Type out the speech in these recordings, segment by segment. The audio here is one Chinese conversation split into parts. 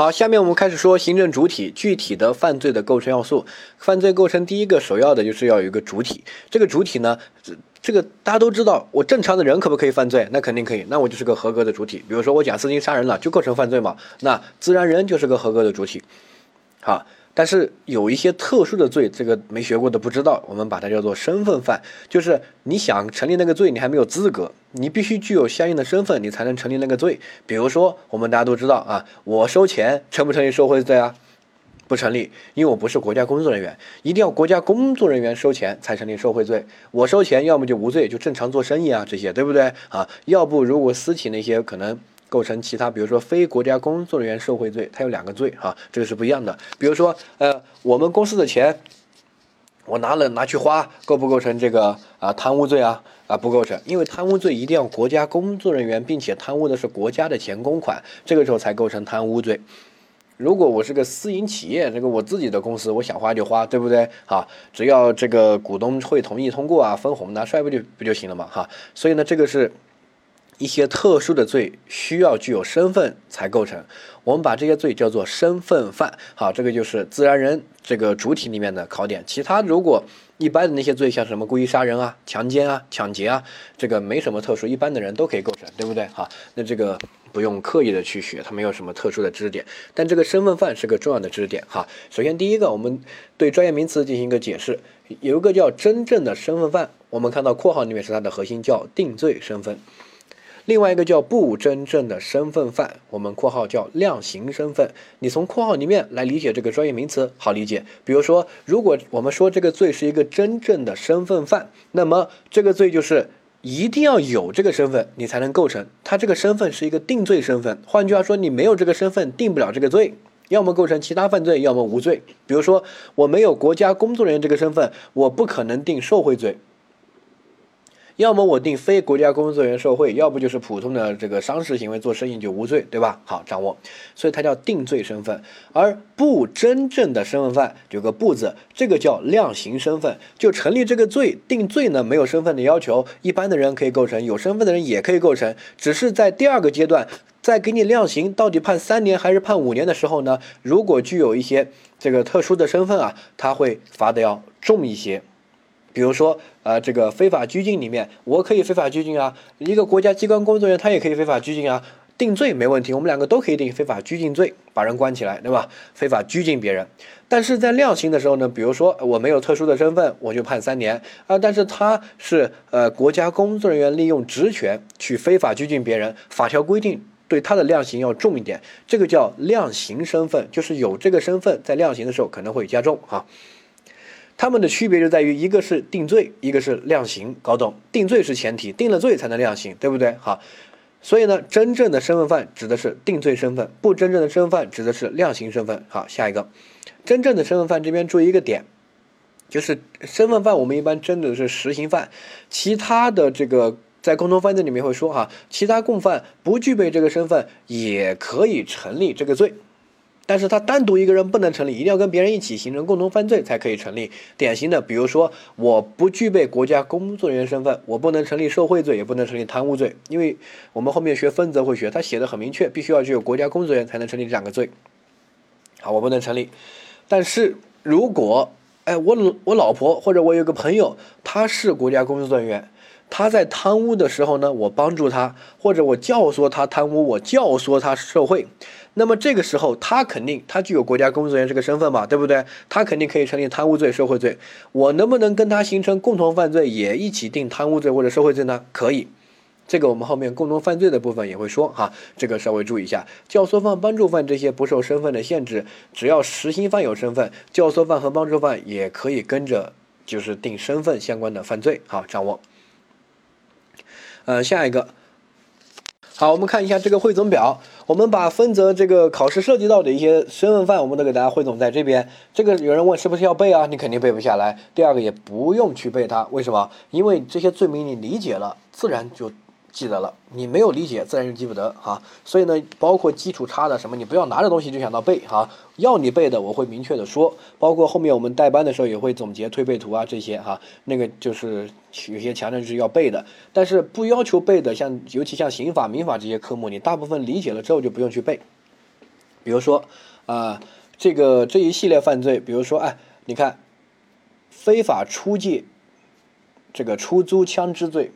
好，下面我们开始说行政主体具体的犯罪的构成要素。犯罪构成第一个首要的就是要有一个主体，这个主体呢，这个大家都知道，我正常的人可不可以犯罪？那肯定可以，那我就是个合格的主体。比如说我贾斯汀杀人了，就构成犯罪嘛，那自然人就是个合格的主体。好。但是有一些特殊的罪，这个没学过的不知道，我们把它叫做身份犯，就是你想成立那个罪，你还没有资格，你必须具有相应的身份，你才能成立那个罪。比如说，我们大家都知道啊，我收钱成不成立受贿罪啊？不成立，因为我不是国家工作人员，一定要国家工作人员收钱才成立受贿罪。我收钱，要么就无罪，就正常做生意啊，这些对不对啊？要不如果私企那些可能。构成其他，比如说非国家工作人员受贿罪，它有两个罪哈，这个是不一样的。比如说，呃，我们公司的钱，我拿了拿去花，构不构成这个啊贪污罪啊？啊，不构成，因为贪污罪一定要国家工作人员，并且贪污的是国家的钱公款，这个时候才构成贪污罪。如果我是个私营企业，这个我自己的公司，我想花就花，对不对？哈，只要这个股东会同意通过啊，分红拿出来不就不就行了嘛？哈，所以呢，这个是。一些特殊的罪需要具有身份才构成，我们把这些罪叫做身份犯。好，这个就是自然人这个主体里面的考点。其他如果一般的那些罪，像什么故意杀人啊、强奸啊、抢劫啊，这个没什么特殊，一般的人都可以构成，对不对？好，那这个不用刻意的去学，它没有什么特殊的知识点。但这个身份犯是个重要的知识点。哈，首先第一个，我们对专业名词进行一个解释，有一个叫真正的身份犯，我们看到括号里面是它的核心，叫定罪身份。另外一个叫不真正的身份犯，我们括号叫量刑身份。你从括号里面来理解这个专业名词，好理解。比如说，如果我们说这个罪是一个真正的身份犯，那么这个罪就是一定要有这个身份，你才能构成。它这个身份是一个定罪身份，换句话说，你没有这个身份，定不了这个罪，要么构成其他犯罪，要么无罪。比如说，我没有国家工作人员这个身份，我不可能定受贿罪。要么我定非国家工作人员受贿，要不就是普通的这个商事行为做生意就无罪，对吧？好掌握，所以它叫定罪身份，而不真正的身份犯有个不字，这个叫量刑身份，就成立这个罪定罪呢没有身份的要求，一般的人可以构成，有身份的人也可以构成，只是在第二个阶段，在给你量刑到底判三年还是判五年的时候呢，如果具有一些这个特殊的身份啊，他会罚的要重一些。比如说，呃，这个非法拘禁里面，我可以非法拘禁啊，一个国家机关工作人员他也可以非法拘禁啊，定罪没问题，我们两个都可以定非法拘禁罪，把人关起来，对吧？非法拘禁别人，但是在量刑的时候呢，比如说我没有特殊的身份，我就判三年啊，但是他是呃国家工作人员利用职权去非法拘禁别人，法条规定对他的量刑要重一点，这个叫量刑身份，就是有这个身份在量刑的时候可能会加重哈。他们的区别就在于，一个是定罪，一个是量刑，搞懂？定罪是前提，定了罪才能量刑，对不对？好，所以呢，真正的身份犯指的是定罪身份，不真正的身份犯指的是量刑身份。好，下一个，真正的身份犯这边注意一个点，就是身份犯我们一般针对的是实行犯，其他的这个在共同犯罪里面会说哈，其他共犯不具备这个身份也可以成立这个罪。但是他单独一个人不能成立，一定要跟别人一起形成共同犯罪才可以成立。典型的，比如说我不具备国家工作人员身份，我不能成立受贿罪，也不能成立贪污罪，因为我们后面学分则会学，他写的很明确，必须要具有国家工作人员才能成立这两个罪。好，我不能成立。但是如果，哎，我我老婆或者我有个朋友，他是国家工作人员。他在贪污的时候呢，我帮助他，或者我教唆他贪污，我教唆他受贿，那么这个时候他肯定他具有国家工作人员这个身份嘛，对不对？他肯定可以成立贪污罪、受贿罪。我能不能跟他形成共同犯罪，也一起定贪污罪或者受贿罪呢？可以，这个我们后面共同犯罪的部分也会说哈，这个稍微注意一下。教唆犯、帮助犯这些不受身份的限制，只要实行犯有身份，教唆犯和帮助犯也可以跟着就是定身份相关的犯罪。好，掌握。呃，下一个，好，我们看一下这个汇总表。我们把分则这个考试涉及到的一些身份犯，我们都给大家汇总在这边。这个有人问是不是要背啊？你肯定背不下来。第二个也不用去背它，为什么？因为这些罪名你理解了，自然就。记得了，你没有理解，自然就记不得哈。所以呢，包括基础差的什么，你不要拿着东西就想到背哈。要你背的，我会明确的说。包括后面我们带班的时候也会总结推背图啊这些哈。那个就是有些强调是要背的，但是不要求背的，像尤其像刑法、民法这些科目，你大部分理解了之后就不用去背。比如说啊，这个这一系列犯罪，比如说哎，你看非法出借这个出租枪支罪，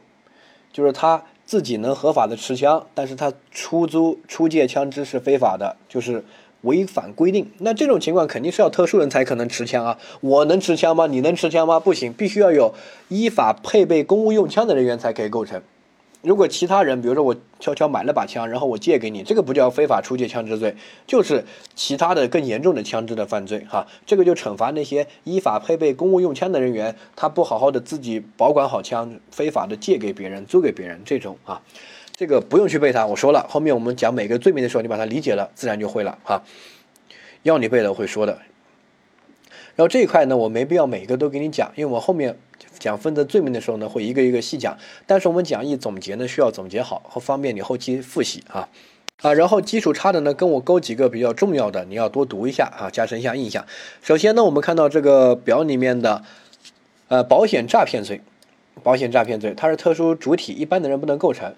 就是他自己能合法的持枪，但是他出租出借枪支是非法的，就是违反规定。那这种情况肯定是要特殊人才可能持枪啊，我能持枪吗？你能持枪吗？不行，必须要有依法配备公务用枪的人员才可以构成。如果其他人，比如说我悄悄买了把枪，然后我借给你，这个不叫非法出借枪支罪，就是其他的更严重的枪支的犯罪哈。这个就惩罚那些依法配备公务用枪的人员，他不好好的自己保管好枪，非法的借给别人、租给别人这种啊，这个不用去背它。我说了，后面我们讲每个罪名的时候，你把它理解了，自然就会了哈。要你背的我会说的。然后这一块呢，我没必要每个都给你讲，因为我后面。讲分则罪名的时候呢，会一个一个细讲，但是我们讲义总结呢，需要总结好，和方便你后期复习啊啊。然后基础差的呢，跟我勾几个比较重要的，你要多读一下啊，加深一下印象。首先呢，我们看到这个表里面的，呃，保险诈骗罪，保险诈骗罪，它是特殊主体，一般的人不能构成。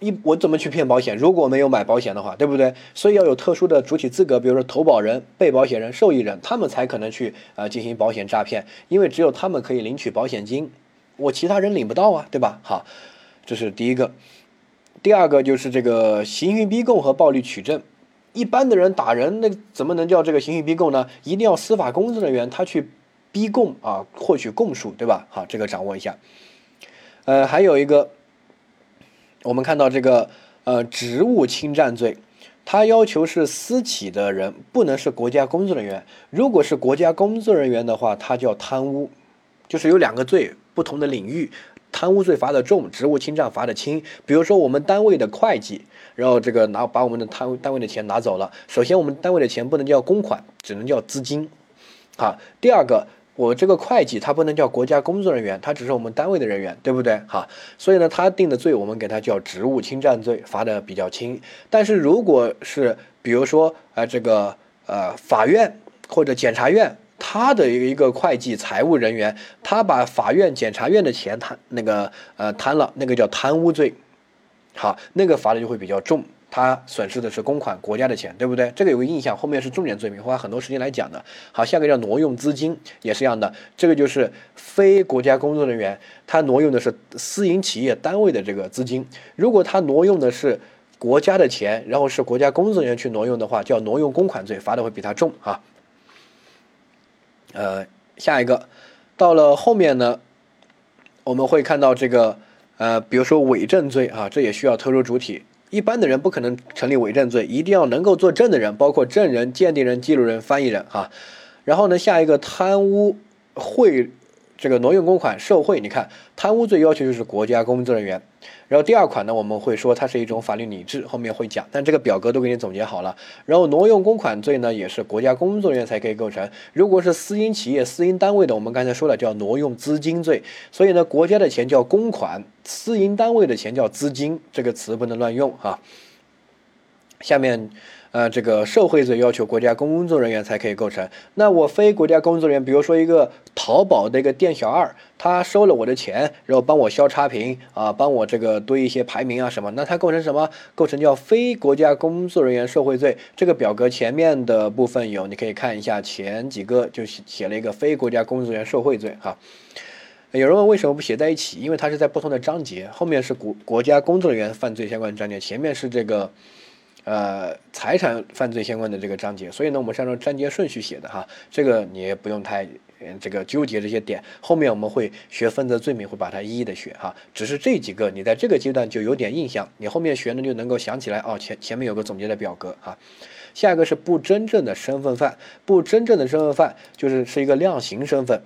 一我怎么去骗保险？如果没有买保险的话，对不对？所以要有特殊的主体资格，比如说投保人、被保险人、受益人，他们才可能去呃进行保险诈骗，因为只有他们可以领取保险金，我其他人领不到啊，对吧？好，这是第一个。第二个就是这个刑讯逼供和暴力取证，一般的人打人，那怎么能叫这个刑讯逼供呢？一定要司法工作人员他去逼供啊，获取供述，对吧？好，这个掌握一下。呃，还有一个。我们看到这个呃职务侵占罪，它要求是私企的人不能是国家工作人员，如果是国家工作人员的话，它叫贪污，就是有两个罪不同的领域，贪污罪罚的重，职务侵占罚的轻。比如说我们单位的会计，然后这个拿把我们的单单位的钱拿走了，首先我们单位的钱不能叫公款，只能叫资金，好，第二个。我这个会计他不能叫国家工作人员，他只是我们单位的人员，对不对？哈，所以呢，他定的罪我们给他叫职务侵占罪，罚的比较轻。但是如果是比如说呃这个呃法院或者检察院，他的一个会计财务人员，他把法院检察院的钱贪那个呃贪了，那个叫贪污罪，好，那个罚的就会比较重。他损失的是公款，国家的钱，对不对？这个有个印象，后面是重点罪名，花很多时间来讲的。好，下个叫挪用资金，也是一样的。这个就是非国家工作人员，他挪用的是私营企业单位的这个资金。如果他挪用的是国家的钱，然后是国家工作人员去挪用的话，叫挪用公款罪，罚的会比他重啊。呃，下一个，到了后面呢，我们会看到这个，呃，比如说伪证罪啊，这也需要特殊主体。一般的人不可能成立伪证罪，一定要能够作证的人，包括证人、鉴定人、记录人、翻译人啊。然后呢，下一个贪污贿，这个挪用公款、受贿，你看贪污罪要求就是国家工作人员。然后第二款呢，我们会说它是一种法律拟制，后面会讲。但这个表格都给你总结好了。然后挪用公款罪呢，也是国家工作人员才可以构成。如果是私营企业、私营单位的，我们刚才说了叫挪用资金罪。所以呢，国家的钱叫公款，私营单位的钱叫资金，这个词不能乱用哈。下面。呃，这个受贿罪要求国家工作人员才可以构成。那我非国家工作人员，比如说一个淘宝的一个店小二，他收了我的钱，然后帮我消差评啊，帮我这个堆一些排名啊什么，那他构成什么？构成叫非国家工作人员受贿罪。这个表格前面的部分有，你可以看一下前几个就写写了一个非国家工作人员受贿罪哈。有人问为什么不写在一起？因为它是在不同的章节，后面是国国家工作人员犯罪相关章节，前面是这个。呃，财产犯罪相关的这个章节，所以呢，我们是按照章节顺序写的哈，这个你也不用太这个纠结这些点，后面我们会学分则罪名，会把它一一的学哈，只是这几个你在这个阶段就有点印象，你后面学呢就能够想起来哦，前前面有个总结的表格哈，下一个是不真正的身份犯，不真正的身份犯就是是一个量刑身份。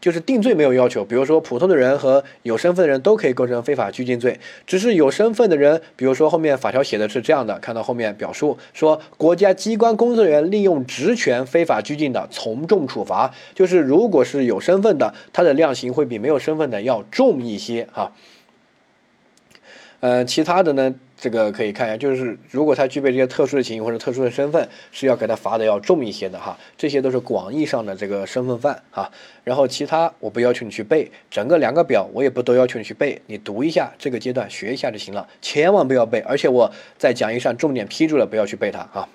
就是定罪没有要求，比如说普通的人和有身份的人都可以构成非法拘禁罪，只是有身份的人，比如说后面法条写的是这样的，看到后面表述说，国家机关工作人员利用职权非法拘禁的，从重处罚。就是如果是有身份的，他的量刑会比没有身份的要重一些哈。呃，其他的呢？这个可以看一下，就是如果他具备这些特殊的情形或者特殊的身份，是要给他罚的要重一些的哈。这些都是广义上的这个身份犯哈。然后其他我不要求你去背，整个两个表我也不都要求你去背，你读一下这个阶段学一下就行了，千万不要背。而且我在讲义上重点批注了，不要去背它啊。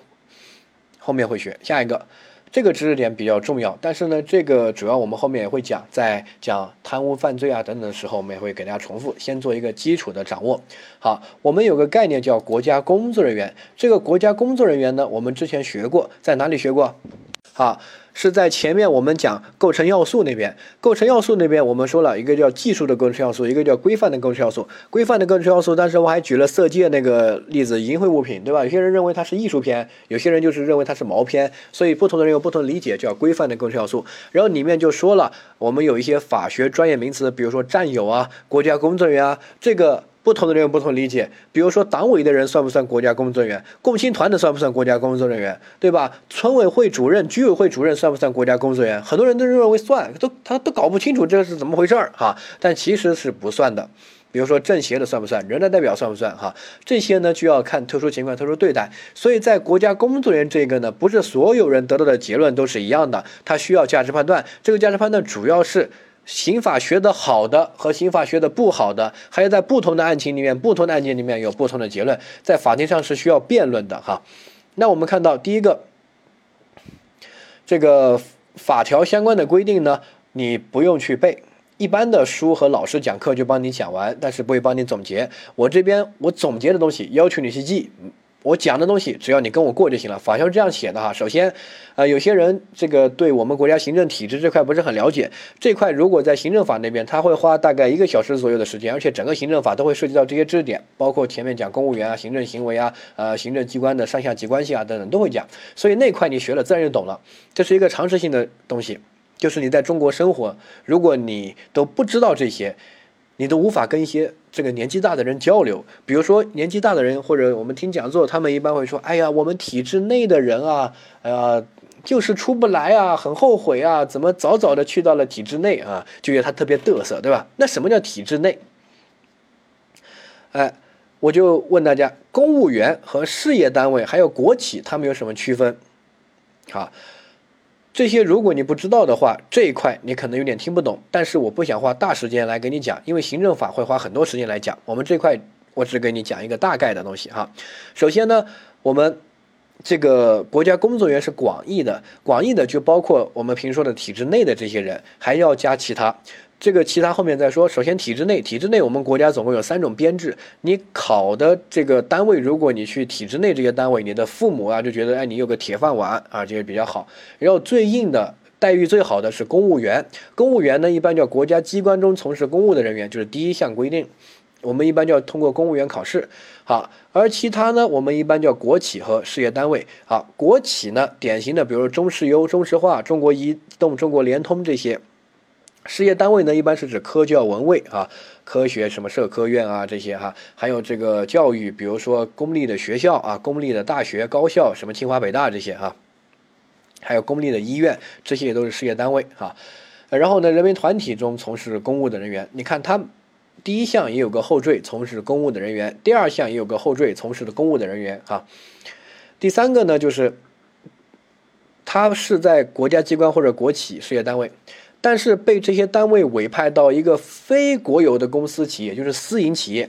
后面会学。下一个，这个知识点比较重要，但是呢，这个主要我们后面也会讲，在讲贪污犯罪啊等等的时候，我们也会给大家重复，先做一个基础的掌握。好，我们有个概念叫国家工作人员，这个国家工作人员呢，我们之前学过，在哪里学过？啊。是在前面我们讲构成要素那边，构成要素那边我们说了一个叫技术的构成要素，一个叫规范的构成要素。规范的构成要素，但是我还举了色戒那个例子，淫秽物品，对吧？有些人认为它是艺术片，有些人就是认为它是毛片，所以不同的人有不同的理解，叫规范的构成要素。然后里面就说了，我们有一些法学专业名词，比如说战友啊、国家工作人员啊，这个。不同的人有不同理解，比如说党委的人算不算国家工作人员？共青团的算不算国家工作人员？对吧？村委会主任、居委会主任算不算国家工作人员？很多人都认为算，都他都搞不清楚这是怎么回事儿哈。但其实是不算的。比如说政协的算不算？人大代表算不算？哈，这些呢就要看特殊情况特殊对待。所以在国家工作人员这个呢，不是所有人得到的结论都是一样的，他需要价值判断。这个价值判断主要是。刑法学的好的和刑法学的不好的，还有在不同的案情里面，不同的案件里面有不同的结论，在法庭上是需要辩论的哈。那我们看到第一个，这个法条相关的规定呢，你不用去背，一般的书和老师讲课就帮你讲完，但是不会帮你总结。我这边我总结的东西要求你去记。我讲的东西，只要你跟我过就行了。法条是这样写的哈。首先，呃，有些人这个对我们国家行政体制这块不是很了解。这块如果在行政法那边，他会花大概一个小时左右的时间，而且整个行政法都会涉及到这些知识点，包括前面讲公务员啊、行政行为啊、呃、行政机关的上下级关系啊等等都会讲。所以那块你学了自然就懂了。这是一个常识性的东西，就是你在中国生活，如果你都不知道这些。你都无法跟一些这个年纪大的人交流，比如说年纪大的人，或者我们听讲座，他们一般会说：“哎呀，我们体制内的人啊，呃，就是出不来啊，很后悔啊，怎么早早的去到了体制内啊？”就觉得他特别嘚瑟，对吧？那什么叫体制内？哎，我就问大家，公务员和事业单位还有国企，他们有什么区分？好。这些如果你不知道的话，这一块你可能有点听不懂。但是我不想花大时间来给你讲，因为行政法会花很多时间来讲。我们这块我只给你讲一个大概的东西哈。首先呢，我们这个国家工作人员是广义的，广义的就包括我们平时说的体制内的这些人，还要加其他。这个其他后面再说。首先，体制内，体制内我们国家总共有三种编制。你考的这个单位，如果你去体制内这些单位，你的父母啊就觉得，哎，你有个铁饭碗啊，这个比较好。然后最硬的待遇最好的是公务员。公务员呢，一般叫国家机关中从事公务的人员，就是第一项规定。我们一般就要通过公务员考试。好，而其他呢，我们一般叫国企和事业单位。好，国企呢，典型的比如中石油、中石化、中国移动、中国联通这些。事业单位呢，一般是指科教文卫啊，科学什么社科院啊这些哈，还有这个教育，比如说公立的学校啊，公立的大学、高校，什么清华北大这些哈，还有公立的医院，这些也都是事业单位哈。然后呢，人民团体中从事公务的人员，你看他第一项也有个后缀，从事公务的人员；第二项也有个后缀，从事的公务的人员哈。第三个呢，就是他是在国家机关或者国企事业单位。但是被这些单位委派到一个非国有的公司企业，就是私营企业，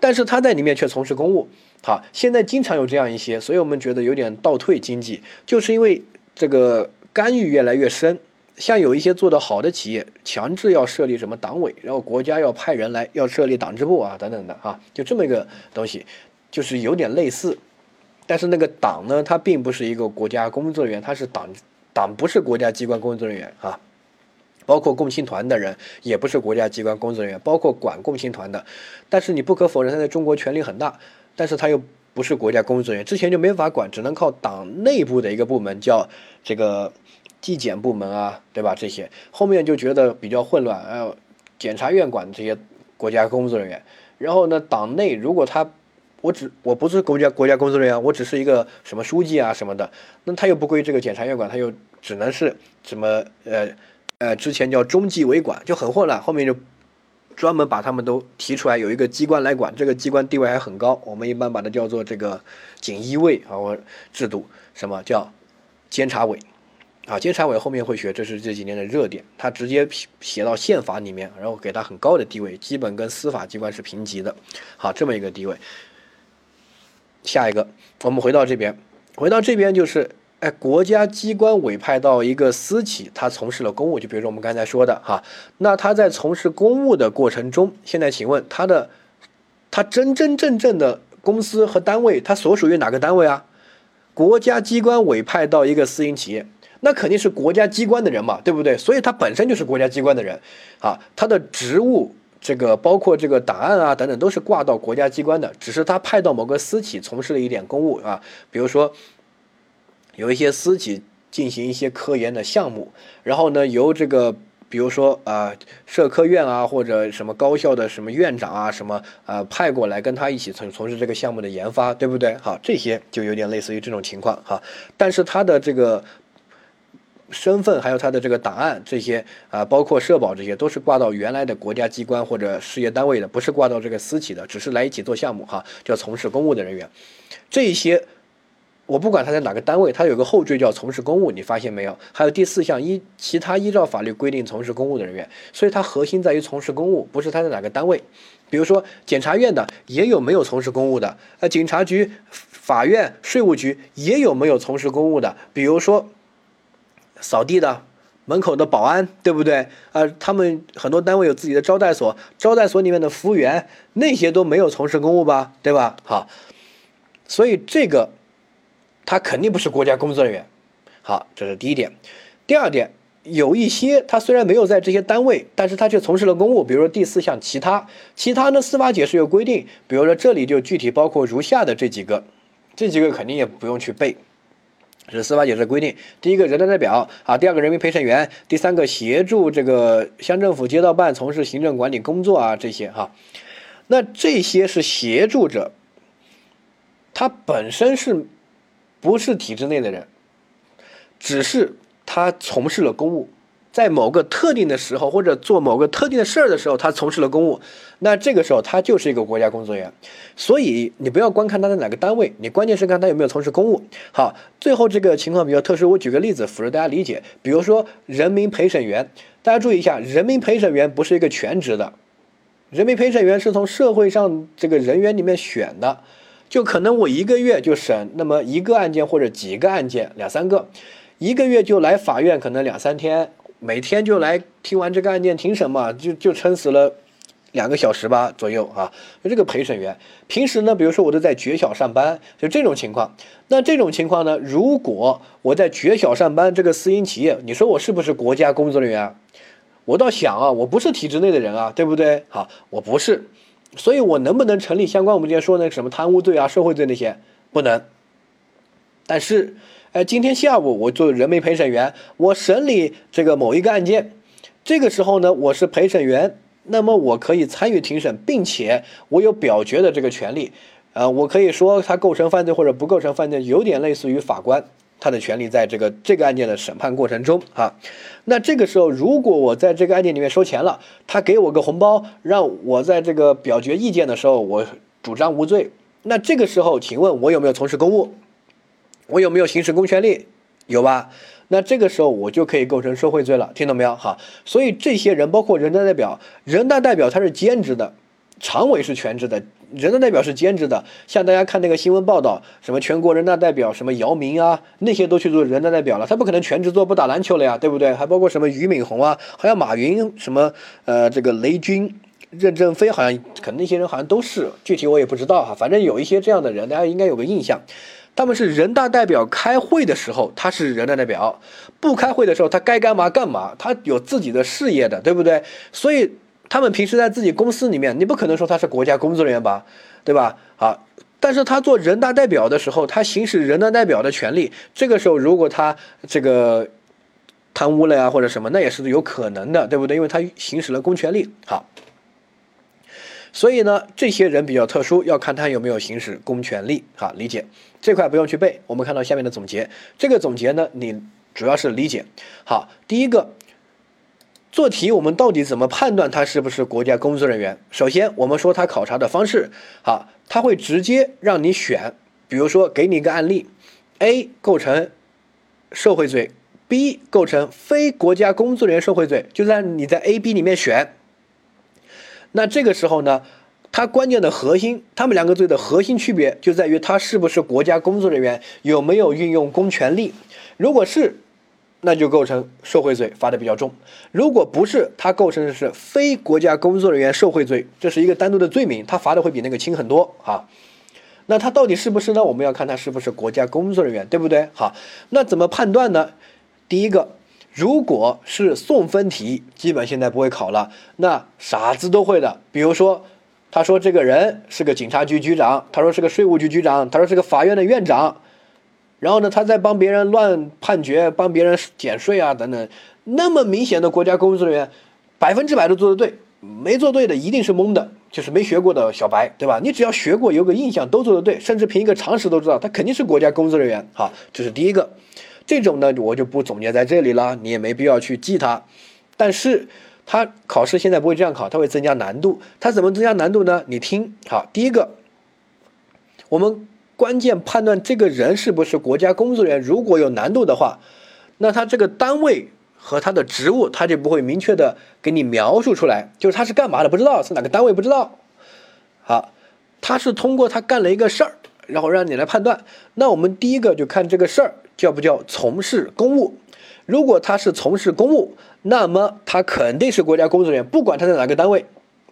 但是他在里面却从事公务。好，现在经常有这样一些，所以我们觉得有点倒退经济，就是因为这个干预越来越深。像有一些做得好的企业，强制要设立什么党委，然后国家要派人来要设立党支部啊等等的啊，就这么一个东西，就是有点类似。但是那个党呢，它并不是一个国家工作人员，它是党党不是国家机关工作人员啊。包括共青团的人也不是国家机关工作人员，包括管共青团的，但是你不可否认他在中国权力很大，但是他又不是国家工作人员，之前就没法管，只能靠党内部的一个部门叫这个纪检部门啊，对吧？这些后面就觉得比较混乱，呃，检察院管这些国家工作人员，然后呢，党内如果他我只我不是国家国家工作人员，我只是一个什么书记啊什么的，那他又不归这个检察院管，他又只能是什么呃。呃，之前叫中纪委管就很混乱，后面就专门把他们都提出来，有一个机关来管，这个机关地位还很高，我们一般把它叫做这个锦衣卫啊，我制度什么叫监察委啊？监察委后面会学，这是这几年的热点，他直接写写到宪法里面，然后给他很高的地位，基本跟司法机关是平级的，好，这么一个地位。下一个，我们回到这边，回到这边就是哎，国家机关委派到一个私企，他从事了公务，就比如说我们刚才说的哈，那他在从事公务的过程中，现在请问他的他真真正正的公司和单位，他所属于哪个单位啊？国家机关委派到一个私营企业，那肯定是国家机关的人嘛，对不对？所以他本身就是国家机关的人啊，他的职务这个包括这个档案啊等等都是挂到国家机关的，只是他派到某个私企从事了一点公务啊，比如说。有一些私企进行一些科研的项目，然后呢，由这个比如说啊，社科院啊，或者什么高校的什么院长啊，什么啊派过来跟他一起从从事这个项目的研发，对不对？好，这些就有点类似于这种情况哈。但是他的这个身份还有他的这个档案这些啊，包括社保这些，都是挂到原来的国家机关或者事业单位的，不是挂到这个私企的，只是来一起做项目哈，叫从事公务的人员，这些。我不管他在哪个单位，他有个后缀叫从事公务，你发现没有？还有第四项依其他依照法律规定从事公务的人员，所以它核心在于从事公务，不是他在哪个单位。比如说检察院的也有没有从事公务的，呃，警察局、法院、税务局也有没有从事公务的。比如说扫地的、门口的保安，对不对？呃，他们很多单位有自己的招待所，招待所里面的服务员那些都没有从事公务吧？对吧？好，所以这个。他肯定不是国家工作人员，好，这是第一点。第二点，有一些他虽然没有在这些单位，但是他却从事了公务。比如说第四项其他，其他呢司法解释有规定，比如说这里就具体包括如下的这几个，这几个肯定也不用去背，是司法解释规定。第一个人大代表啊，第二个人民陪审员，第三个协助这个乡政府街道办从事行政管理工作啊这些哈，那这些是协助者，他本身是。不是体制内的人，只是他从事了公务，在某个特定的时候或者做某个特定的事儿的时候，他从事了公务，那这个时候他就是一个国家工作人员。所以你不要光看他在哪个单位，你关键是看他有没有从事公务。好，最后这个情况比较特殊，我举个例子辅助大家理解。比如说人民陪审员，大家注意一下，人民陪审员不是一个全职的，人民陪审员是从社会上这个人员里面选的。就可能我一个月就审那么一个案件或者几个案件两三个，一个月就来法院可能两三天，每天就来听完这个案件庭审嘛，就就撑死了两个小时吧左右啊。就这个陪审员，平时呢，比如说我都在绝小上班，就这种情况。那这种情况呢，如果我在绝小上班，这个私营企业，你说我是不是国家工作人员？我倒想啊，我不是体制内的人啊，对不对？好，我不是。所以，我能不能成立相关我们之前说那个什么贪污罪啊、受贿罪那些？不能。但是，哎，今天下午我做人民陪审员，我审理这个某一个案件，这个时候呢，我是陪审员，那么我可以参与庭审，并且我有表决的这个权利。呃，我可以说他构成犯罪或者不构成犯罪，有点类似于法官。他的权利在这个这个案件的审判过程中啊，那这个时候如果我在这个案件里面收钱了，他给我个红包，让我在这个表决意见的时候，我主张无罪。那这个时候，请问我有没有从事公务？我有没有行使公权力？有吧？那这个时候我就可以构成受贿罪了，听懂没有？好，所以这些人包括人大代表，人大代表他是兼职的，常委是全职的。人大代表是兼职的，像大家看那个新闻报道，什么全国人大代表，什么姚明啊，那些都去做人大代表了，他不可能全职做不打篮球了呀，对不对？还包括什么俞敏洪啊，好像马云，什么呃这个雷军、任正非，好像可能那些人好像都是，具体我也不知道哈，反正有一些这样的人，大家应该有个印象，他们是人大代表开会的时候他是人大代表，不开会的时候他该干嘛干嘛，他有自己的事业的，对不对？所以。他们平时在自己公司里面，你不可能说他是国家工作人员吧，对吧？好，但是他做人大代表的时候，他行使人大代表的权利，这个时候如果他这个贪污了呀或者什么，那也是有可能的，对不对？因为他行使了公权力。好，所以呢，这些人比较特殊，要看他有没有行使公权力。好，理解这块不用去背。我们看到下面的总结，这个总结呢，你主要是理解。好，第一个。做题，我们到底怎么判断他是不是国家工作人员？首先，我们说他考察的方式，好，他会直接让你选，比如说给你一个案例，A 构成受贿罪，B 构成非国家工作人员受贿罪，就在你在 A、B 里面选。那这个时候呢，它关键的核心，他们两个罪的核心区别就在于他是不是国家工作人员，有没有运用公权力。如果是，那就构成受贿罪，罚的比较重；如果不是，它构成的是非国家工作人员受贿罪，这是一个单独的罪名，它罚的会比那个轻很多啊。那他到底是不是呢？我们要看他是不是国家工作人员，对不对？好，那怎么判断呢？第一个，如果是送分题，基本现在不会考了，那傻子都会的。比如说，他说这个人是个警察局局长，他说是个税务局局长，他说是个法院的院长。然后呢，他在帮别人乱判决，帮别人减税啊等等，那么明显的国家工作人员，百分之百都做得对，没做对的一定是蒙的，就是没学过的小白，对吧？你只要学过，有个印象，都做得对，甚至凭一个常识都知道，他肯定是国家工作人员。好，这是第一个，这种呢我就不总结在这里了，你也没必要去记它。但是他考试现在不会这样考，他会增加难度。他怎么增加难度呢？你听好，第一个，我们。关键判断这个人是不是国家工作人员，如果有难度的话，那他这个单位和他的职务他就不会明确的给你描述出来，就是他是干嘛的不知道，是哪个单位不知道。好，他是通过他干了一个事儿，然后让你来判断。那我们第一个就看这个事儿叫不叫从事公务。如果他是从事公务，那么他肯定是国家工作人员，不管他在哪个单位。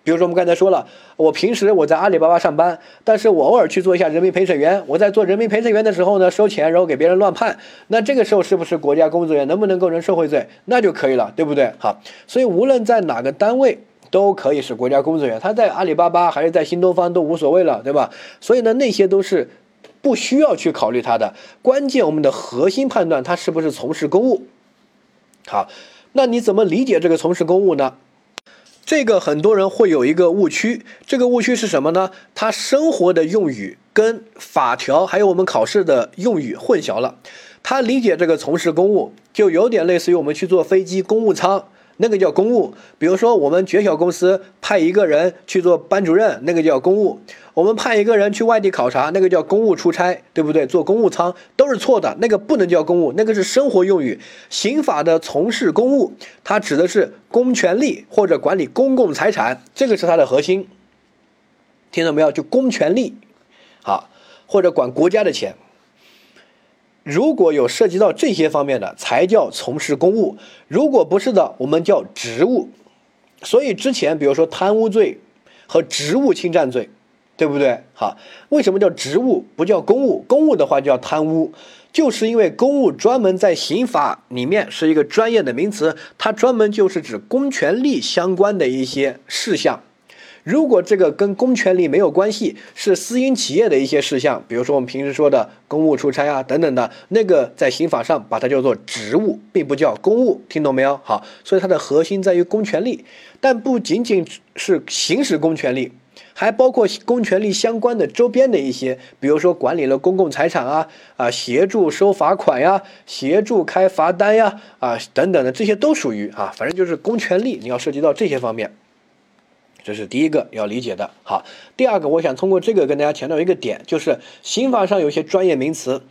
比如说，我们刚才说了，我平时我在阿里巴巴上班，但是我偶尔去做一下人民陪审员。我在做人民陪审员的时候呢，收钱，然后给别人乱判，那这个时候是不是国家工作人员？能不能构成受贿罪？那就可以了，对不对？好，所以无论在哪个单位都可以是国家工作人员，他在阿里巴巴还是在新东方都无所谓了，对吧？所以呢，那些都是不需要去考虑他的。关键我们的核心判断他是不是从事公务。好，那你怎么理解这个从事公务呢？这个很多人会有一个误区，这个误区是什么呢？他生活的用语跟法条还有我们考试的用语混淆了。他理解这个从事公务，就有点类似于我们去坐飞机公务舱。那个叫公务，比如说我们绝小公司派一个人去做班主任，那个叫公务；我们派一个人去外地考察，那个叫公务出差，对不对？坐公务舱都是错的，那个不能叫公务，那个是生活用语。刑法的从事公务，它指的是公权力或者管理公共财产，这个是它的核心。听到没有？就公权力，好，或者管国家的钱。如果有涉及到这些方面的，才叫从事公务；如果不是的，我们叫职务。所以之前，比如说贪污罪和职务侵占罪，对不对？好，为什么叫职务不叫公务？公务的话叫贪污，就是因为公务专门在刑法里面是一个专业的名词，它专门就是指公权力相关的一些事项。如果这个跟公权力没有关系，是私营企业的一些事项，比如说我们平时说的公务出差啊等等的，那个在刑法上把它叫做职务，并不叫公务，听懂没有？好，所以它的核心在于公权力，但不仅仅是行使公权力，还包括公权力相关的周边的一些，比如说管理了公共财产啊啊，协助收罚款呀，协助开罚单呀啊等等的，这些都属于啊，反正就是公权力，你要涉及到这些方面。这是第一个要理解的。好，第二个，我想通过这个跟大家强调一个点，就是刑法上有些专业名词，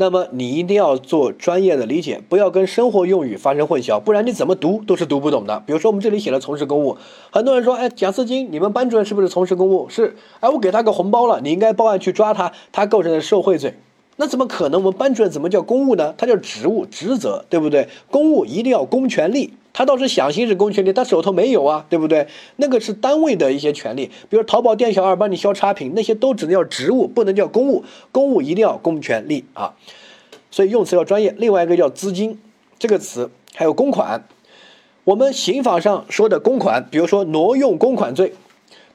那么你一定要做专业的理解，不要跟生活用语发生混淆，不然你怎么读都是读不懂的。比如说我们这里写了从事公务，很多人说，哎，蒋思金，你们班主任是不是从事公务？是，哎，我给他个红包了，你应该报案去抓他，他构成了受贿罪。那怎么可能？我们班主任怎么叫公务呢？他叫职务、职责，对不对？公务一定要公权力。他倒是想行使公权力，他手头没有啊，对不对？那个是单位的一些权利，比如淘宝店小二帮你销差评，那些都只能叫职务，不能叫公务。公务一定要公权力啊，所以用词要专业。另外一个叫资金这个词，还有公款。我们刑法上说的公款，比如说挪用公款罪，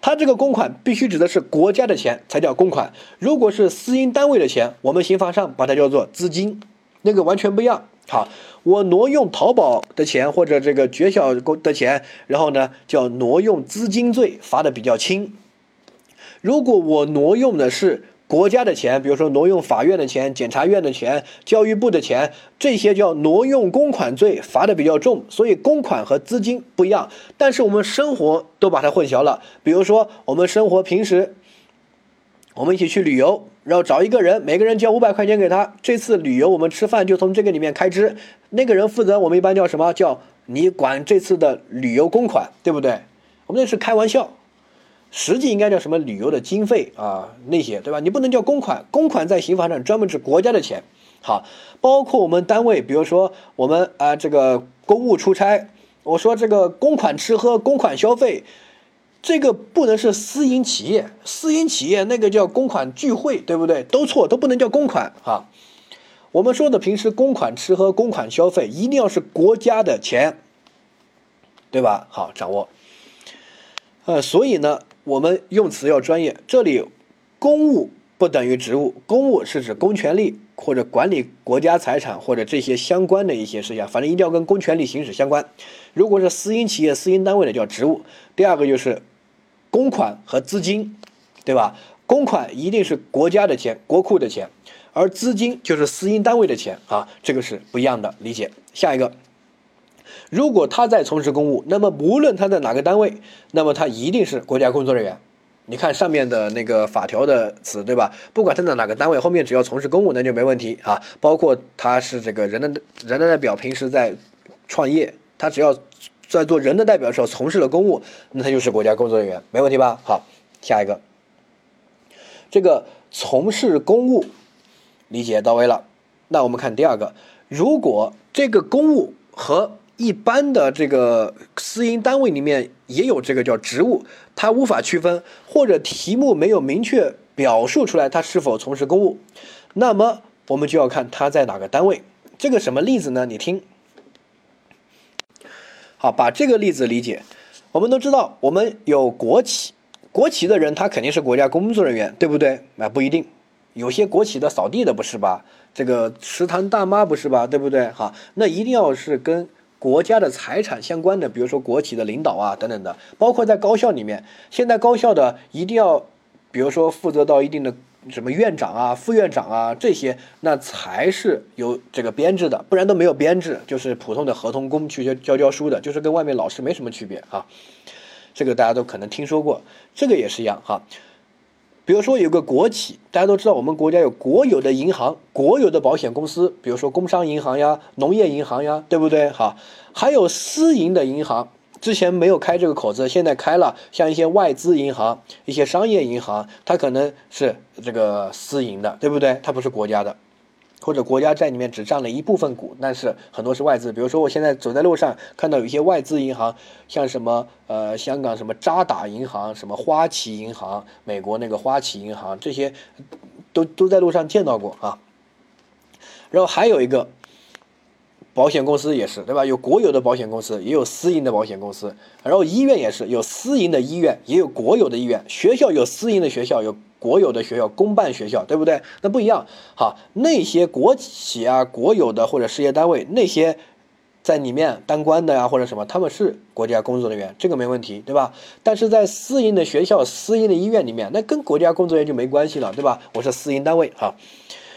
他这个公款必须指的是国家的钱才叫公款。如果是私营单位的钱，我们刑法上把它叫做资金，那个完全不一样。好，我挪用淘宝的钱或者这个绝小公的钱，然后呢叫挪用资金罪，罚的比较轻。如果我挪用的是国家的钱，比如说挪用法院的钱、检察院的钱、教育部的钱，这些叫挪用公款罪，罚的比较重。所以公款和资金不一样，但是我们生活都把它混淆了。比如说我们生活平时。我们一起去旅游，然后找一个人，每个人交五百块钱给他。这次旅游我们吃饭就从这个里面开支，那个人负责，我们一般叫什么？叫你管这次的旅游公款，对不对？我们那是开玩笑，实际应该叫什么旅游的经费啊那些，对吧？你不能叫公款，公款在刑法上专门指国家的钱。好，包括我们单位，比如说我们啊这个公务出差，我说这个公款吃喝、公款消费，这个不能是私营企业，私营企业那个叫公款聚会，对不对？都错，都不能叫公款啊。我们说的平时公款吃喝、公款消费，一定要是国家的钱，对吧？好，掌握。呃，所以呢，我们用词要专业。这里，公务不等于职务，公务是指公权力或者管理国家财产或者这些相关的一些事项，反正一定要跟公权力行使相关。如果是私营企业、私营单位的叫职务。第二个就是公款和资金，对吧？公款一定是国家的钱、国库的钱。而资金就是私营单位的钱啊，这个是不一样的理解。下一个，如果他在从事公务，那么无论他在哪个单位，那么他一定是国家工作人员。你看上面的那个法条的词，对吧？不管他在哪个单位，后面只要从事公务，那就没问题啊。包括他是这个人的人的代表，平时在创业，他只要在做人的代表的时候从事了公务，那他就是国家工作人员，没问题吧？好，下一个，这个从事公务。理解到位了，那我们看第二个，如果这个公务和一般的这个私营单位里面也有这个叫职务，它无法区分，或者题目没有明确表述出来它是否从事公务，那么我们就要看他在哪个单位。这个什么例子呢？你听，好，把这个例子理解。我们都知道，我们有国企，国企的人他肯定是国家工作人员，对不对？那不一定。有些国企的扫地的不是吧？这个食堂大妈不是吧？对不对？哈，那一定要是跟国家的财产相关的，比如说国企的领导啊等等的，包括在高校里面，现在高校的一定要，比如说负责到一定的什么院长啊、副院长啊这些，那才是有这个编制的，不然都没有编制，就是普通的合同工去教教书的，就是跟外面老师没什么区别啊。这个大家都可能听说过，这个也是一样哈。比如说有个国企，大家都知道，我们国家有国有的银行、国有的保险公司，比如说工商银行呀、农业银行呀，对不对？哈，还有私营的银行，之前没有开这个口子，现在开了，像一些外资银行、一些商业银行，它可能是这个私营的，对不对？它不是国家的。或者国家在里面只占了一部分股，但是很多是外资。比如说，我现在走在路上看到有一些外资银行，像什么呃香港什么渣打银行、什么花旗银行、美国那个花旗银行，这些都都在路上见到过啊。然后还有一个保险公司也是，对吧？有国有的保险公司，也有私营的保险公司。然后医院也是有私营的医院，也有国有的医院。学校有私营的学校，有。国有的学校、公办学校，对不对？那不一样。好，那些国企啊、国有的或者事业单位，那些在里面当官的呀，或者什么，他们是国家工作人员，这个没问题，对吧？但是在私营的学校、私营的医院里面，那跟国家工作人员就没关系了，对吧？我是私营单位哈，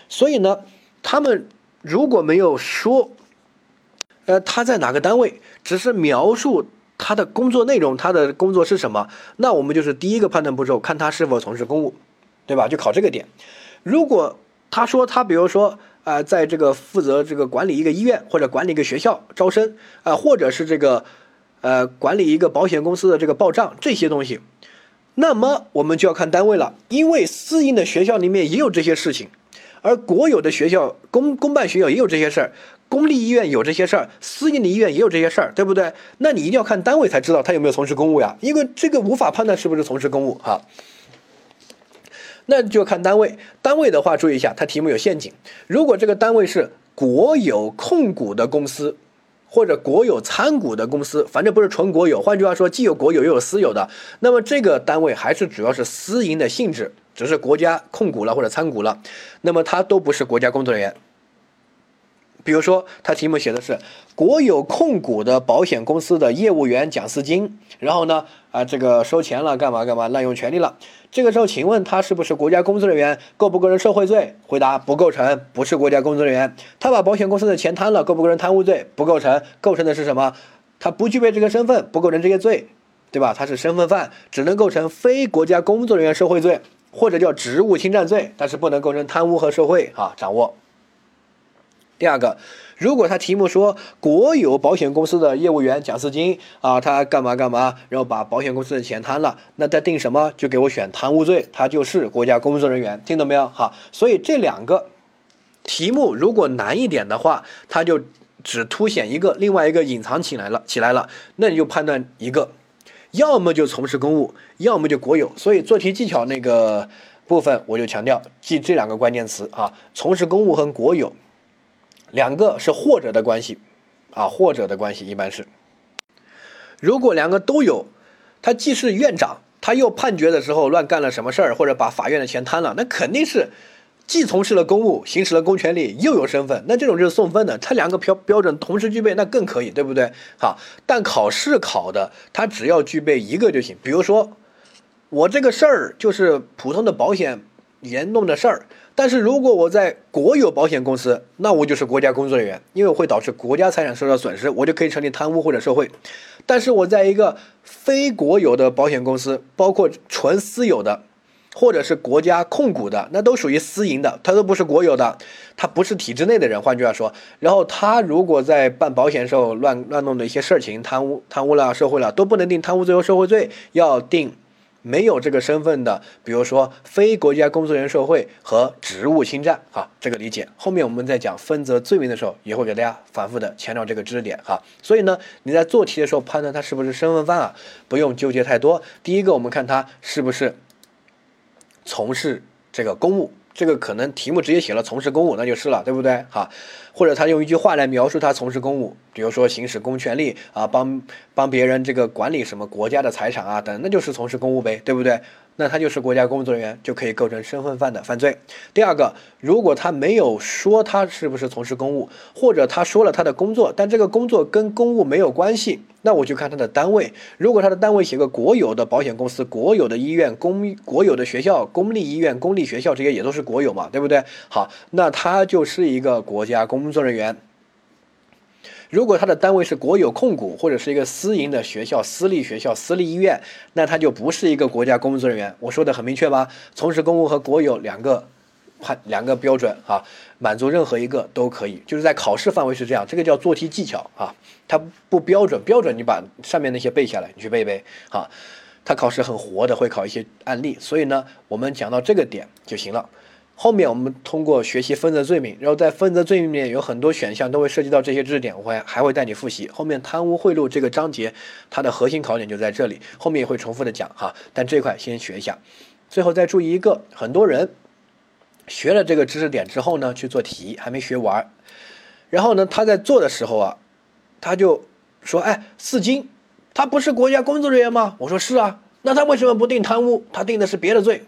所以呢，他们如果没有说，呃，他在哪个单位，只是描述。他的工作内容，他的工作是什么？那我们就是第一个判断步骤，看他是否从事公务，对吧？就考这个点。如果他说他，比如说啊，在这个负责这个管理一个医院或者管理一个学校招生啊，或者是这个呃管理一个保险公司的这个报账这些东西，那么我们就要看单位了，因为私营的学校里面也有这些事情，而国有的学校公公办学校也有这些事儿。公立医院有这些事儿，私营的医院也有这些事儿，对不对？那你一定要看单位才知道他有没有从事公务呀，因为这个无法判断是不是从事公务哈。那就看单位，单位的话注意一下，它题目有陷阱。如果这个单位是国有控股的公司，或者国有参股的公司，反正不是纯国有，换句话说，既有国有又有私有的，那么这个单位还是主要是私营的性质，只是国家控股了或者参股了，那么它都不是国家工作人员。比如说，他题目写的是国有控股的保险公司的业务员蒋思金，然后呢，啊，这个收钱了，干嘛干嘛，滥用权利了。这个时候，请问他是不是国家工作人员？构不构成受贿罪？回答不构成，不是国家工作人员。他把保险公司的钱贪了，构不构成贪污罪？不构成，构成的是什么？他不具备这个身份，不构成这些罪，对吧？他是身份犯，只能构成非国家工作人员受贿罪，或者叫职务侵占罪，但是不能构成贪污和受贿啊，掌握。第二个，如果他题目说国有保险公司的业务员蒋思金啊，他干嘛干嘛，然后把保险公司的钱贪了，那他定什么就给我选贪污罪，他就是国家工作人员，听懂没有？好，所以这两个题目如果难一点的话，他就只凸显一个，另外一个隐藏起来了起来了，那你就判断一个，要么就从事公务，要么就国有。所以做题技巧那个部分，我就强调记这两个关键词啊，从事公务和国有。两个是或者的关系，啊，或者的关系一般是，如果两个都有，他既是院长，他又判决的时候乱干了什么事儿，或者把法院的钱贪了，那肯定是既从事了公务，行使了公权力，又有身份，那这种就是送分的。他两个标标准同时具备，那更可以，对不对？好，但考试考的他只要具备一个就行。比如说，我这个事儿就是普通的保险员弄的事儿。但是如果我在国有保险公司，那我就是国家工作人员，因为会导致国家财产受到损失，我就可以成立贪污或者受贿。但是我在一个非国有的保险公司，包括纯私有的，或者是国家控股的，那都属于私营的，它都不是国有的，它不是体制内的人。换句话说，然后他如果在办保险时候乱乱弄的一些事情，贪污、贪污了、受贿了，都不能定贪污罪和受贿罪，要定。没有这个身份的，比如说非国家工作人员受贿和职务侵占，哈，这个理解。后面我们在讲分则罪名的时候，也会给大家反复的强调这个知识点，哈。所以呢，你在做题的时候判断他是不是身份犯啊，不用纠结太多。第一个，我们看他是不是从事这个公务。这个可能题目直接写了从事公务，那就是了，对不对？哈，或者他用一句话来描述他从事公务，比如说行使公权力啊，帮帮别人这个管理什么国家的财产啊等，那就是从事公务呗，对不对？那他就是国家工作人员，就可以构成身份犯的犯罪。第二个，如果他没有说他是不是从事公务，或者他说了他的工作，但这个工作跟公务没有关系，那我就看他的单位。如果他的单位写个国有的保险公司、国有的医院、公国有的学校、公立医院、公立学校，这些也都是国有嘛，对不对？好，那他就是一个国家工作人员。如果他的单位是国有控股或者是一个私营的学校、私立学校、私立医院，那他就不是一个国家工作人员。我说的很明确吧？从事公务和国有两个判两个标准啊，满足任何一个都可以。就是在考试范围是这样，这个叫做题技巧啊，它不标准。标准你把上面那些背下来，你去背背啊。它考试很活的，会考一些案例。所以呢，我们讲到这个点就行了。后面我们通过学习分则罪名，然后在分则罪名里面有很多选项都会涉及到这些知识点，我会还会带你复习。后面贪污贿赂这个章节，它的核心考点就在这里，后面也会重复的讲哈。但这块先学一下，最后再注意一个，很多人学了这个知识点之后呢，去做题还没学完，然后呢他在做的时候啊，他就说：“哎，四金，他不是国家工作人员吗？”我说：“是啊，那他为什么不定贪污？他定的是别的罪。”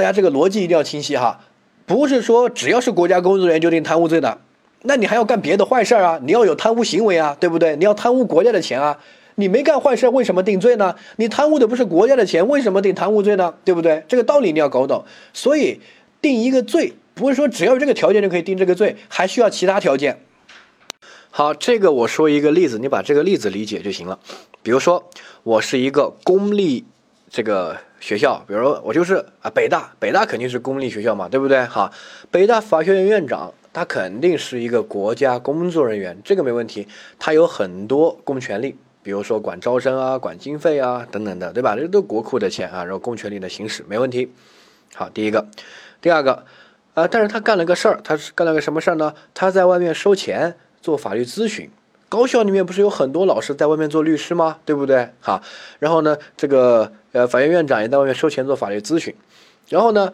大家这个逻辑一定要清晰哈，不是说只要是国家工作人员就定贪污罪的，那你还要干别的坏事儿啊？你要有贪污行为啊，对不对？你要贪污国家的钱啊，你没干坏事，为什么定罪呢？你贪污的不是国家的钱，为什么定贪污罪呢？对不对？这个道理你要搞懂。所以定一个罪，不是说只要有这个条件就可以定这个罪，还需要其他条件。好，这个我说一个例子，你把这个例子理解就行了。比如说，我是一个公立这个。学校，比如说我就是啊，北大，北大肯定是公立学校嘛，对不对？好，北大法学院院长他肯定是一个国家工作人员，这个没问题，他有很多公权力，比如说管招生啊、管经费啊等等的，对吧？这都国库的钱啊，然后公权力的行使没问题。好，第一个，第二个，呃，但是他干了个事儿，他是干了个什么事儿呢？他在外面收钱做法律咨询。高校里面不是有很多老师在外面做律师吗？对不对？哈，然后呢，这个呃法院院长也在外面收钱做法律咨询，然后呢，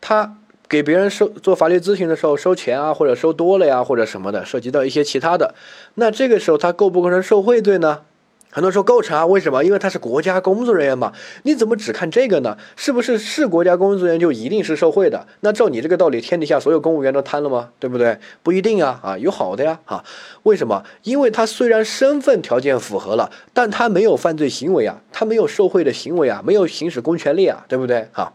他给别人收做法律咨询的时候收钱啊，或者收多了呀，或者什么的，涉及到一些其他的，那这个时候他构不构成受贿罪呢？很多人说构成啊，为什么？因为他是国家工作人员嘛。你怎么只看这个呢？是不是是国家工作人员就一定是受贿的？那照你这个道理，天底下所有公务员都贪了吗？对不对？不一定啊，啊，有好的呀，啊，为什么？因为他虽然身份条件符合了，但他没有犯罪行为啊，他没有受贿的行为啊，没有行使公权力啊，对不对？哈。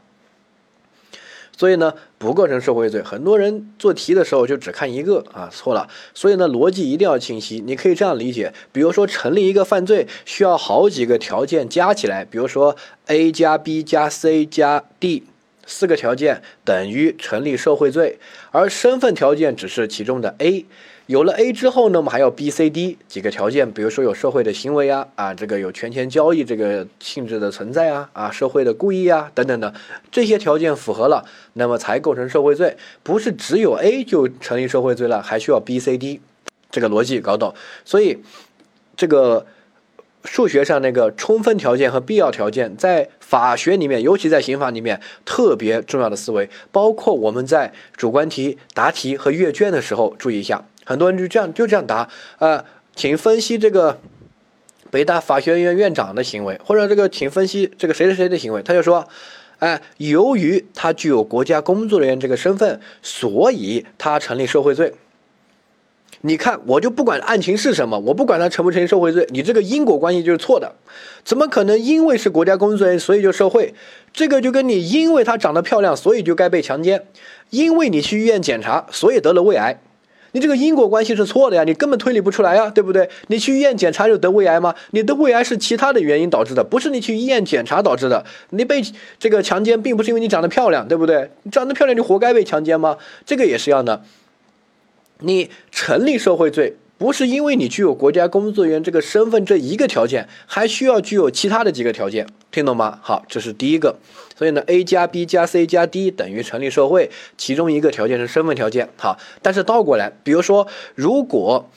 所以呢，不构成受贿罪。很多人做题的时候就只看一个啊，错了。所以呢，逻辑一定要清晰。你可以这样理解：比如说，成立一个犯罪需要好几个条件加起来，比如说 A 加 B 加 C 加 D 四个条件等于成立受贿罪，而身份条件只是其中的 A。有了 A 之后呢，我们还要 B、C、D 几个条件，比如说有社会的行为啊，啊，这个有权钱交易这个性质的存在啊，啊，社会的故意啊等等的这些条件符合了，那么才构成受贿罪。不是只有 A 就成立受贿罪了，还需要 B、C、D，这个逻辑搞懂。所以这个数学上那个充分条件和必要条件，在法学里面，尤其在刑法里面特别重要的思维，包括我们在主观题答题和阅卷的时候注意一下。很多人就这样就这样答啊，请分析这个北大法学院院长的行为，或者这个请分析这个谁谁谁的行为。他就说，哎，由于他具有国家工作人员这个身份，所以他成立受贿罪。你看，我就不管案情是什么，我不管他成不成立受贿罪，你这个因果关系就是错的。怎么可能因为是国家工作人员所以就受贿？这个就跟你因为他长得漂亮所以就该被强奸，因为你去医院检查所以得了胃癌。你这个因果关系是错的呀，你根本推理不出来呀，对不对？你去医院检查就得胃癌吗？你得胃癌是其他的原因导致的，不是你去医院检查导致的。你被这个强奸，并不是因为你长得漂亮，对不对？你长得漂亮就活该被强奸吗？这个也是一样的。你成立受贿罪。不是因为你具有国家工作人员这个身份这一个条件，还需要具有其他的几个条件，听懂吗？好，这是第一个。所以呢，A 加 B 加 C 加 D 等于成立社会，其中一个条件是身份条件。好，但是倒过来，比如说，如果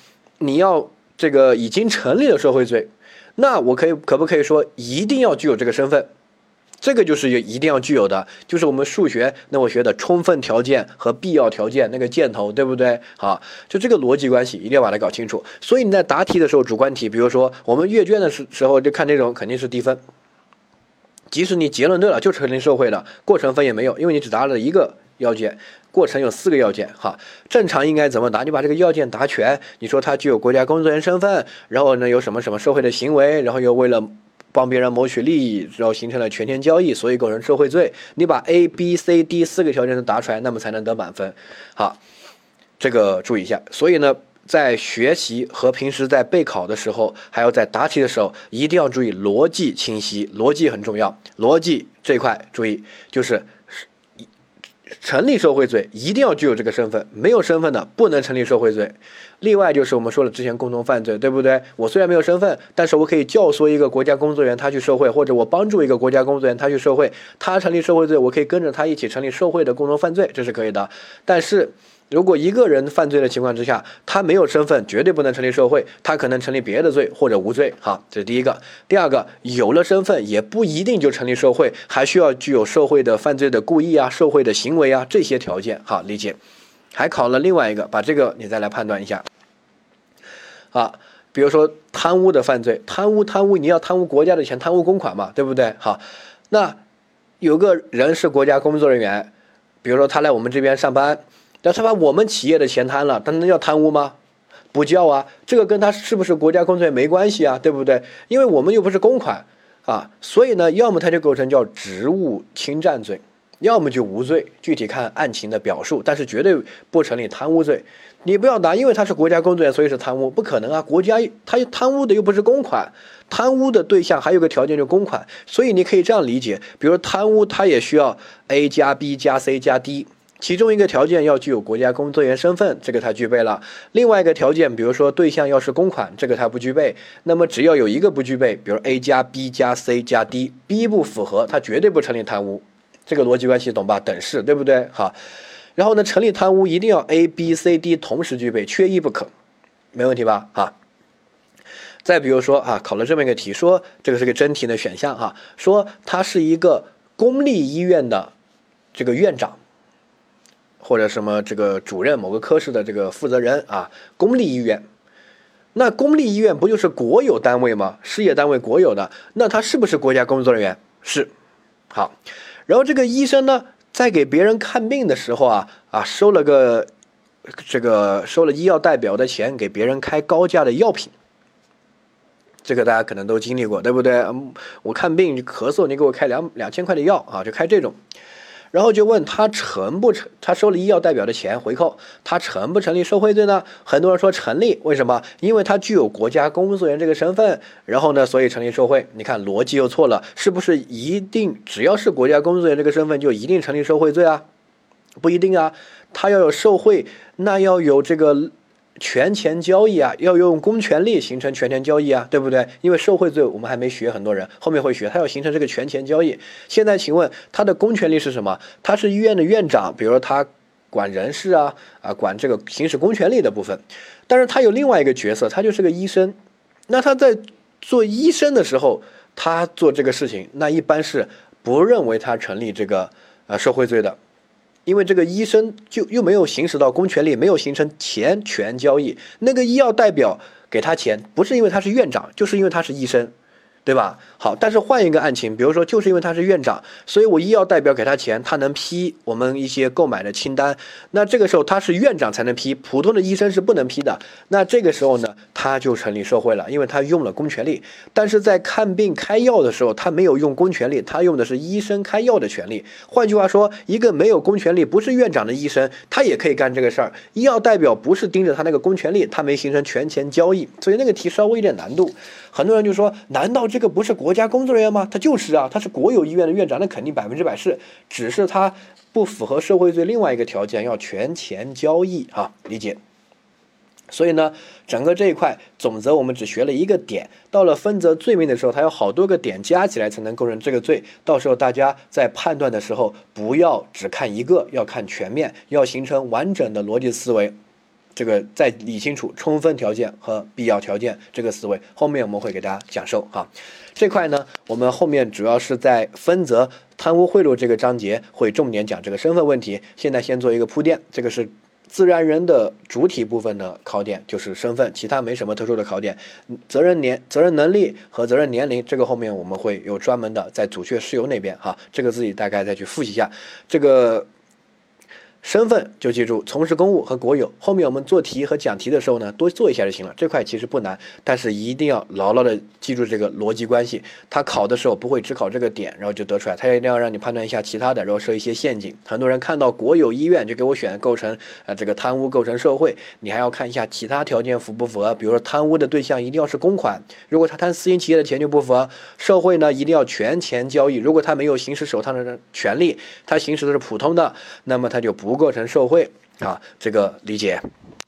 你要这个已经成立了受贿罪，那我可以可不可以说一定要具有这个身份？这个就是一定要具有的，就是我们数学那我学的充分条件和必要条件那个箭头，对不对？好，就这个逻辑关系一定要把它搞清楚。所以你在答题的时候，主观题，比如说我们阅卷的时时候就看这种，肯定是低分。即使你结论对了，就成立受贿了，过程分也没有，因为你只答了一个要件，过程有四个要件。哈，正常应该怎么答？你把这个要件答全。你说他具有国家工作人员身份，然后呢有什么什么受贿的行为，然后又为了。帮别人谋取利益，然后形成了权钱交易，所以构成受贿罪。你把 A、B、C、D 四个条件都答出来，那么才能得满分。好，这个注意一下。所以呢，在学习和平时在备考的时候，还有在答题的时候，一定要注意逻辑清晰，逻辑很重要。逻辑这块注意，就是。成立受贿罪一定要具有这个身份，没有身份的不能成立受贿罪。另外就是我们说了之前共同犯罪，对不对？我虽然没有身份，但是我可以教唆一个国家工作人员他去受贿，或者我帮助一个国家工作人员他去受贿，他成立受贿罪，我可以跟着他一起成立受贿的共同犯罪，这是可以的。但是。如果一个人犯罪的情况之下，他没有身份，绝对不能成立受贿，他可能成立别的罪或者无罪。好，这是第一个。第二个，有了身份也不一定就成立受贿，还需要具有受贿的犯罪的故意啊、受贿的行为啊这些条件。好，理解。还考了另外一个，把这个你再来判断一下。啊，比如说贪污的犯罪，贪污贪污，你要贪污国家的钱，贪污公款嘛，对不对？好，那有个人是国家工作人员，比如说他来我们这边上班。那他把我们企业的钱贪了，他那叫贪污吗？不叫啊，这个跟他是不是国家工作人员没关系啊，对不对？因为我们又不是公款啊，所以呢，要么他就构成叫职务侵占罪，要么就无罪，具体看案情的表述，但是绝对不成立贪污罪。你不要答，因为他是国家工作人员，所以是贪污，不可能啊！国家他贪污的又不是公款，贪污的对象还有个条件就是公款，所以你可以这样理解，比如贪污，他也需要 A 加 B 加 C 加 D。其中一个条件要具有国家工作人员身份，这个他具备了；另外一个条件，比如说对象要是公款，这个他不具备。那么只要有一个不具备，比如 A 加 B 加 C 加 D，B 不符合，他绝对不成立贪污。这个逻辑关系懂吧？等式对不对？好，然后呢，成立贪污一定要 A、B、C、D 同时具备，缺一不可，没问题吧？哈。再比如说啊，考了这么一个题，说这个是个真题的选项哈，说他是一个公立医院的这个院长。或者什么这个主任某个科室的这个负责人啊，公立医院，那公立医院不就是国有单位吗？事业单位国有的，那他是不是国家工作人员？是，好，然后这个医生呢，在给别人看病的时候啊啊，收了个这个收了医药代表的钱，给别人开高价的药品，这个大家可能都经历过，对不对？我看病咳嗽，你给我开两两千块的药啊，就开这种。然后就问他成不成？他收了医药代表的钱回扣，他成不成立受贿罪呢？很多人说成立，为什么？因为他具有国家公诉员这个身份，然后呢，所以成立受贿。你看逻辑又错了，是不是一定只要是国家公诉员这个身份就一定成立受贿罪啊？不一定啊，他要有受贿，那要有这个。权钱交易啊，要用公权力形成权钱交易啊，对不对？因为受贿罪我们还没学，很多人后面会学，他要形成这个权钱交易。现在请问他的公权力是什么？他是医院的院长，比如说他管人事啊，啊管这个行使公权力的部分。但是他有另外一个角色，他就是个医生。那他在做医生的时候，他做这个事情，那一般是不认为他成立这个呃受贿罪的。因为这个医生就又没有行使到公权力，没有形成钱权交易。那个医药代表给他钱，不是因为他是院长，就是因为他是医生。对吧？好，但是换一个案情，比如说就是因为他是院长，所以我医药代表给他钱，他能批我们一些购买的清单。那这个时候他是院长才能批，普通的医生是不能批的。那这个时候呢，他就成立受贿了，因为他用了公权力。但是在看病开药的时候，他没有用公权力，他用的是医生开药的权利。换句话说，一个没有公权力、不是院长的医生，他也可以干这个事儿。医药代表不是盯着他那个公权力，他没形成权钱交易，所以那个题稍微有点难度。很多人就说：“难道这个不是国家工作人员吗？他就是啊，他是国有医院的院长，那肯定百分之百是。只是他不符合受贿罪另外一个条件，要权钱交易啊，理解。所以呢，整个这一块总则我们只学了一个点，到了分则罪名的时候，它有好多个点加起来才能构成这个罪。到时候大家在判断的时候，不要只看一个，要看全面，要形成完整的逻辑思维。”这个再理清楚充分条件和必要条件这个思维，后面我们会给大家讲授哈。这块呢，我们后面主要是在分则贪污贿赂这个章节会重点讲这个身份问题。现在先做一个铺垫，这个是自然人的主体部分的考点，就是身份，其他没什么特殊的考点。责任年、责任能力和责任年龄，这个后面我们会有专门的在阻却事由那边哈，这个自己大概再去复习一下这个。身份就记住从事公务和国有。后面我们做题和讲题的时候呢，多做一下就行了。这块其实不难，但是一定要牢牢的记住这个逻辑关系。他考的时候不会只考这个点，然后就得出来，他一定要让你判断一下其他的，然后设一些陷阱。很多人看到国有医院就给我选构成啊这个贪污构成受贿，你还要看一下其他条件符不符合。比如说贪污的对象一定要是公款，如果他贪私营企业的钱就不符合。受贿呢一定要权钱交易，如果他没有行使手上的权利，他行使的是普通的，那么他就不。不构成受贿啊，这个理解。